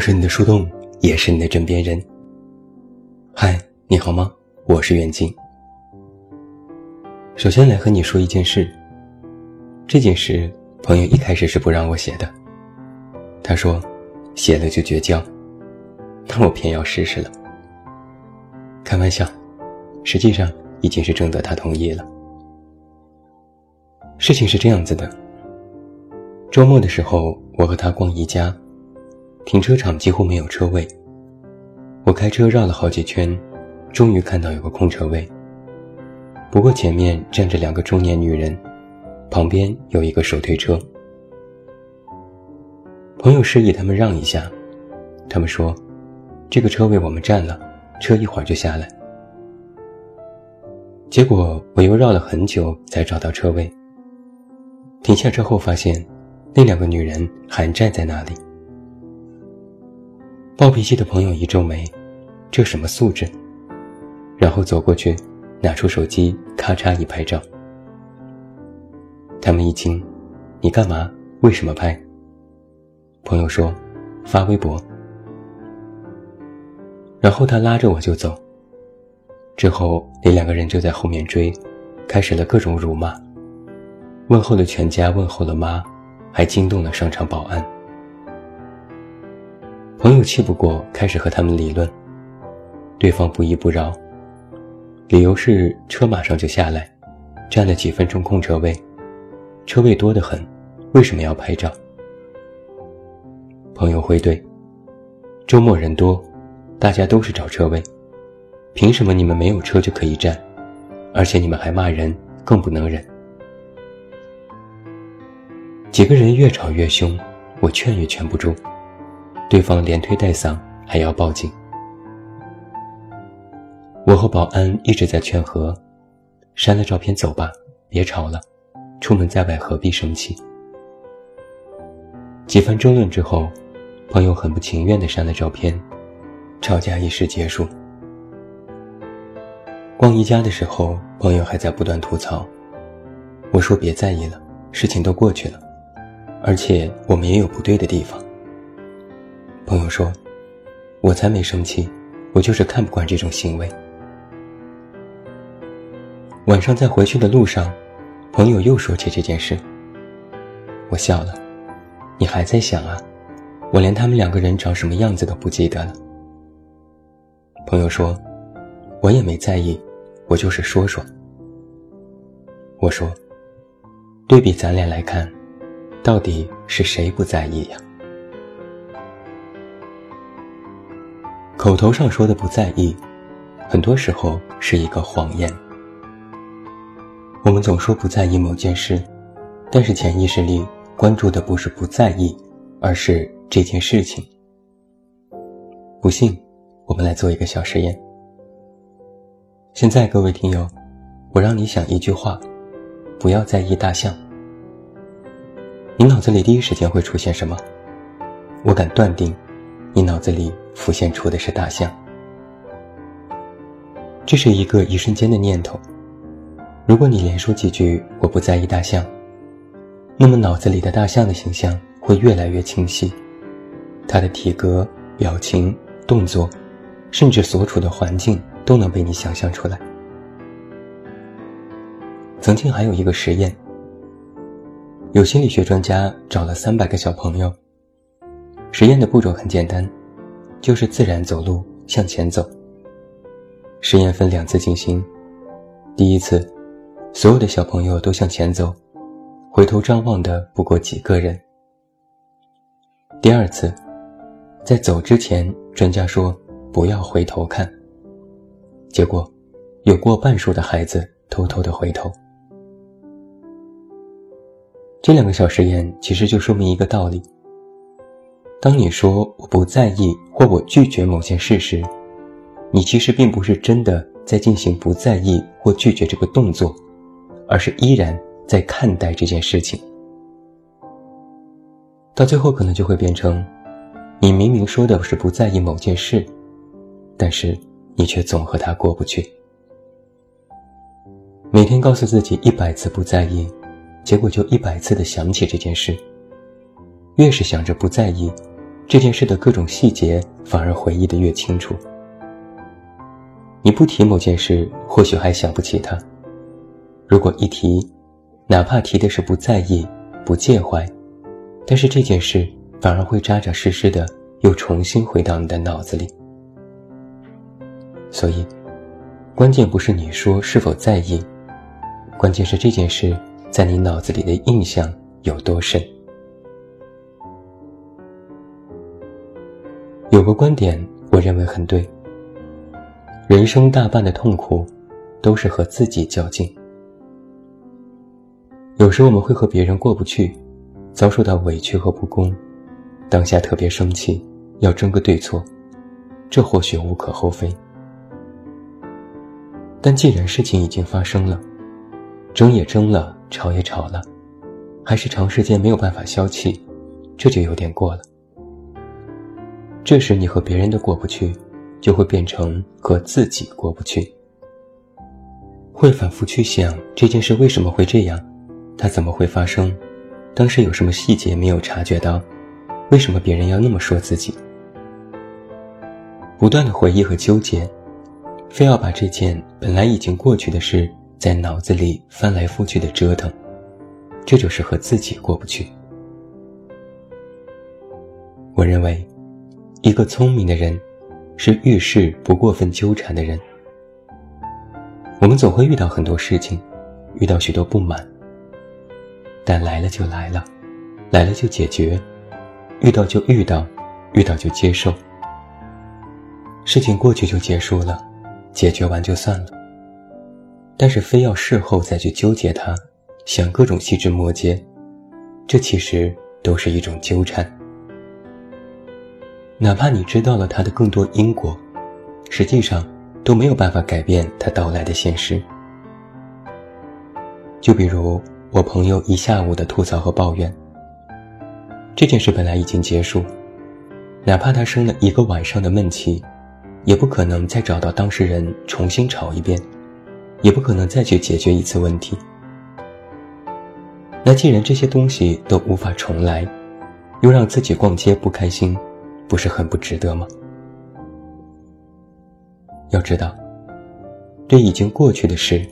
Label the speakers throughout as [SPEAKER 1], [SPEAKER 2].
[SPEAKER 1] 我是你的树洞，也是你的枕边人。嗨，你好吗？我是远近。首先来和你说一件事。这件事，朋友一开始是不让我写的。他说，写了就绝交。但我偏要试试了。开玩笑，实际上已经是征得他同意了。事情是这样子的。周末的时候，我和他逛宜家。停车场几乎没有车位，我开车绕了好几圈，终于看到有个空车位。不过前面站着两个中年女人，旁边有一个手推车。朋友示意他们让一下，他们说：“这个车位我们占了，车一会儿就下来。”结果我又绕了很久才找到车位。停下车后发现，那两个女人还站在那里。暴脾气的朋友一皱眉，这什么素质？然后走过去，拿出手机，咔嚓一拍照。他们一惊：“你干嘛？为什么拍？”朋友说：“发微博。”然后他拉着我就走。之后那两个人就在后面追，开始了各种辱骂，问候了全家，问候了妈，还惊动了商场保安。朋友气不过，开始和他们理论。对方不依不饶，理由是车马上就下来，占了几分钟空车位，车位多得很，为什么要拍照？朋友回怼：周末人多，大家都是找车位，凭什么你们没有车就可以占？而且你们还骂人，更不能忍。几个人越吵越凶，我劝也劝不住。对方连推带搡，还要报警。我和保安一直在劝和，删了照片走吧，别吵了，出门在外何必生气？几番争论之后，朋友很不情愿地删了照片，吵架一时结束。逛宜家的时候，朋友还在不断吐槽，我说别在意了，事情都过去了，而且我们也有不对的地方。朋友说：“我才没生气，我就是看不惯这种行为。”晚上在回去的路上，朋友又说起这件事。我笑了：“你还在想啊？我连他们两个人长什么样子都不记得了。”朋友说：“我也没在意，我就是说说。”我说：“对比咱俩来看，到底是谁不在意呀？”口头上说的不在意，很多时候是一个谎言。我们总说不在意某件事，但是潜意识里关注的不是不在意，而是这件事情。不信，我们来做一个小实验。现在，各位听友，我让你想一句话：不要在意大象。你脑子里第一时间会出现什么？我敢断定，你脑子里。浮现出的是大象，这是一个一瞬间的念头。如果你连说几句“我不在意大象”，那么脑子里的大象的形象会越来越清晰，它的体格、表情、动作，甚至所处的环境都能被你想象出来。曾经还有一个实验，有心理学专家找了三百个小朋友，实验的步骤很简单。就是自然走路向前走。实验分两次进行，第一次，所有的小朋友都向前走，回头张望的不过几个人。第二次，在走之前，专家说不要回头看。结果，有过半数的孩子偷偷的回头。这两个小实验其实就说明一个道理。当你说我不在意或我拒绝某件事时，你其实并不是真的在进行不在意或拒绝这个动作，而是依然在看待这件事情。到最后可能就会变成，你明明说的是不在意某件事，但是你却总和他过不去。每天告诉自己一百次不在意，结果就一百次的想起这件事。越是想着不在意。这件事的各种细节反而回忆的越清楚。你不提某件事，或许还想不起它；如果一提，哪怕提的是不在意、不介怀，但是这件事反而会扎扎实实的又重新回到你的脑子里。所以，关键不是你说是否在意，关键是这件事在你脑子里的印象有多深。有个观点，我认为很对。人生大半的痛苦，都是和自己较劲。有时我们会和别人过不去，遭受到委屈和不公，当下特别生气，要争个对错，这或许无可厚非。但既然事情已经发生了，争也争了，吵也吵了，还是长时间没有办法消气，这就有点过了。这时你和别人的过不去，就会变成和自己过不去，会反复去想这件事为什么会这样，它怎么会发生，当时有什么细节没有察觉到，为什么别人要那么说自己，不断的回忆和纠结，非要把这件本来已经过去的事在脑子里翻来覆去的折腾，这就是和自己过不去。我认为。一个聪明的人，是遇事不过分纠缠的人。我们总会遇到很多事情，遇到许多不满，但来了就来了，来了就解决，遇到就遇到，遇到就接受。事情过去就结束了，解决完就算了。但是非要事后再去纠结它，想各种细枝末节，这其实都是一种纠缠。哪怕你知道了他的更多因果，实际上都没有办法改变他到来的现实。就比如我朋友一下午的吐槽和抱怨，这件事本来已经结束，哪怕他生了一个晚上的闷气，也不可能再找到当事人重新吵一遍，也不可能再去解决一次问题。那既然这些东西都无法重来，又让自己逛街不开心。不是很不值得吗？要知道，对已经过去的事，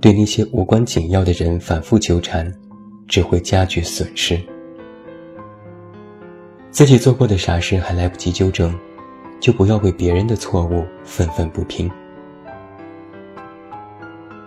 [SPEAKER 1] 对那些无关紧要的人反复纠缠，只会加剧损失。自己做过的傻事还来不及纠正，就不要为别人的错误愤愤不平。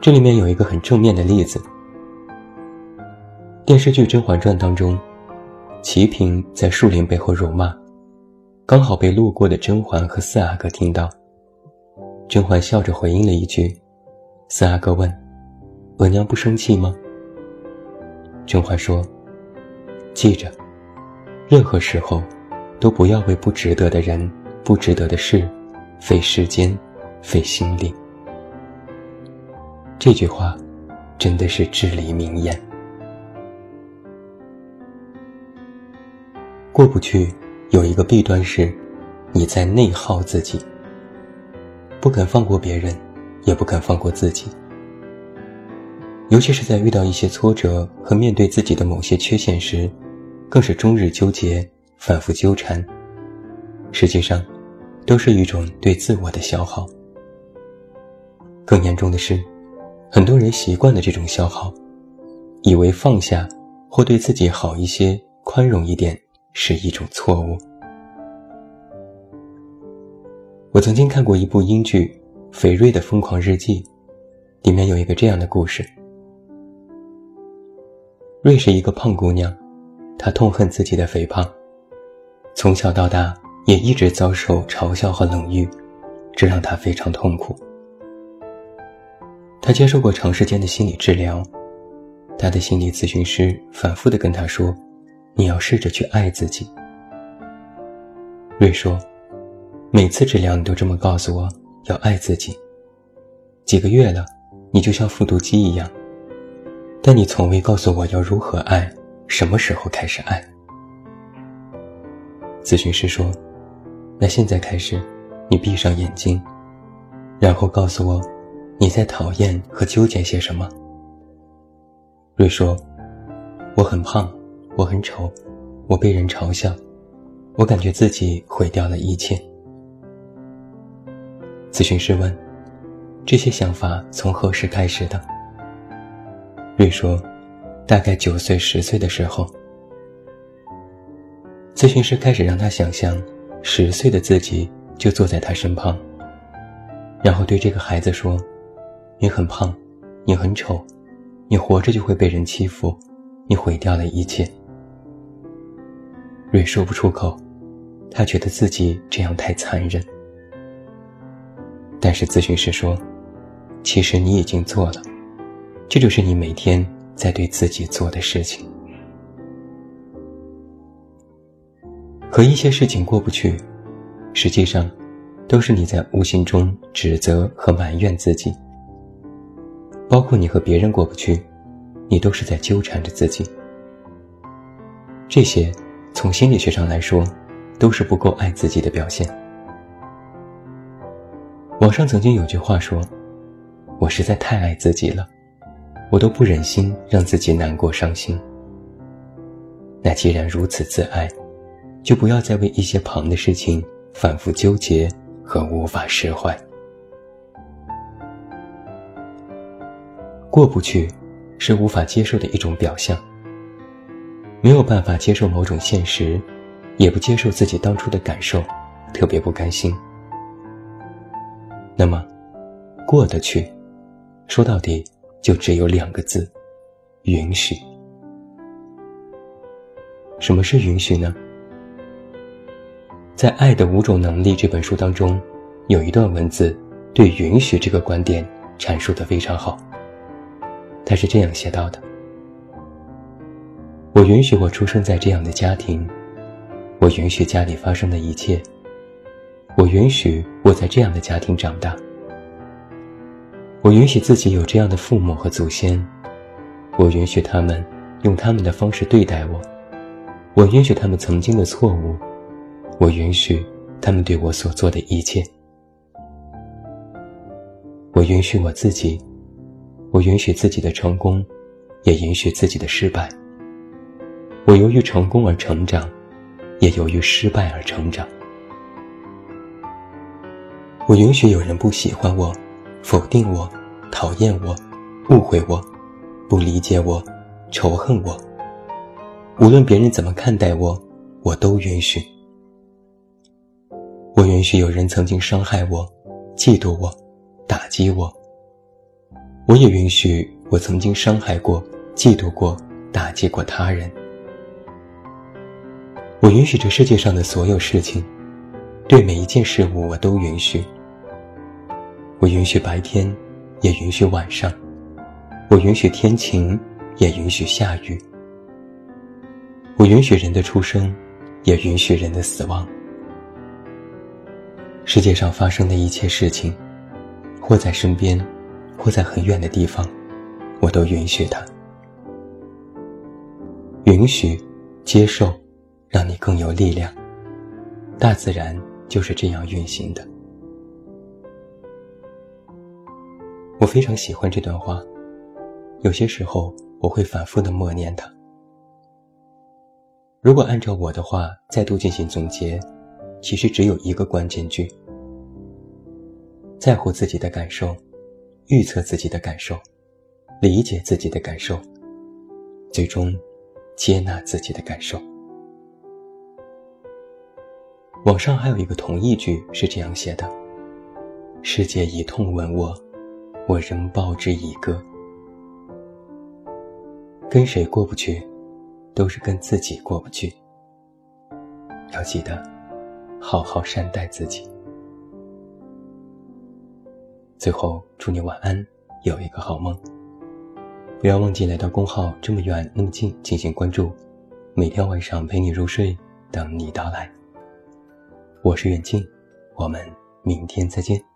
[SPEAKER 1] 这里面有一个很正面的例子：电视剧《甄嬛传》当中，齐嫔在树林背后辱骂。刚好被路过的甄嬛和四阿哥听到，甄嬛笑着回应了一句：“四阿哥问，额娘不生气吗？”甄嬛说：“记着，任何时候，都不要为不值得的人、不值得的事，费时间、费心力。”这句话，真的是至理名言。过不去。有一个弊端是，你在内耗自己，不肯放过别人，也不肯放过自己。尤其是在遇到一些挫折和面对自己的某些缺陷时，更是终日纠结、反复纠缠。实际上，都是一种对自我的消耗。更严重的是，很多人习惯了这种消耗，以为放下或对自己好一些、宽容一点。是一种错误。我曾经看过一部英剧《肥瑞的疯狂日记》，里面有一个这样的故事：瑞是一个胖姑娘，她痛恨自己的肥胖，从小到大也一直遭受嘲笑和冷遇，这让她非常痛苦。她接受过长时间的心理治疗，她的心理咨询师反复的跟她说。你要试着去爱自己。瑞说：“每次治疗你都这么告诉我要爱自己。几个月了，你就像复读机一样，但你从未告诉我要如何爱，什么时候开始爱。”咨询师说：“那现在开始，你闭上眼睛，然后告诉我你在讨厌和纠结些什么。”瑞说：“我很胖。”我很丑，我被人嘲笑，我感觉自己毁掉了一切。咨询师问：“这些想法从何时开始的？”瑞说：“大概九岁、十岁的时候。”咨询师开始让他想象，十岁的自己就坐在他身旁，然后对这个孩子说：“你很胖，你很丑，你活着就会被人欺负，你毁掉了一切。”瑞说不出口。他觉得自己这样太残忍，但是咨询师说：“其实你已经做了，这就是你每天在对自己做的事情。可一些事情过不去，实际上都是你在无形中指责和埋怨自己。包括你和别人过不去，你都是在纠缠着自己。这些从心理学上来说。”都是不够爱自己的表现。网上曾经有句话说：“我实在太爱自己了，我都不忍心让自己难过伤心。”那既然如此自爱，就不要再为一些旁的事情反复纠结和无法释怀。过不去，是无法接受的一种表象。没有办法接受某种现实。也不接受自己当初的感受，特别不甘心。那么，过得去，说到底就只有两个字：允许。什么是允许呢？在《爱的五种能力》这本书当中，有一段文字对允许这个观点阐述的非常好。他是这样写到的：“我允许我出生在这样的家庭。”我允许家里发生的一切，我允许我在这样的家庭长大，我允许自己有这样的父母和祖先，我允许他们用他们的方式对待我，我允许他们曾经的错误，我允许他们对我所做的一切，我允许我自己，我允许自己的成功，也允许自己的失败，我由于成功而成长。也由于失败而成长。我允许有人不喜欢我，否定我，讨厌我，误会我，不理解我，仇恨我。无论别人怎么看待我，我都允许。我允许有人曾经伤害我，嫉妒我，打击我。我也允许我曾经伤害过、嫉妒过、打击过他人。我允许这世界上的所有事情，对每一件事物我都允许。我允许白天，也允许晚上；我允许天晴，也允许下雨。我允许人的出生，也允许人的死亡。世界上发生的一切事情，或在身边，或在很远的地方，我都允许它。允许，接受。让你更有力量。大自然就是这样运行的。我非常喜欢这段话，有些时候我会反复的默念它。如果按照我的话再度进行总结，其实只有一个关键句：在乎自己的感受，预测自己的感受，理解自己的感受，最终接纳自己的感受。网上还有一个同义句是这样写的：“世界以痛吻我，我仍报之以歌。”跟谁过不去，都是跟自己过不去。要记得，好好善待自己。最后，祝你晚安，有一个好梦。不要忘记来到公号“这么远那么近”进行关注，每天晚上陪你入睡，等你到来。我是远近，我们明天再见。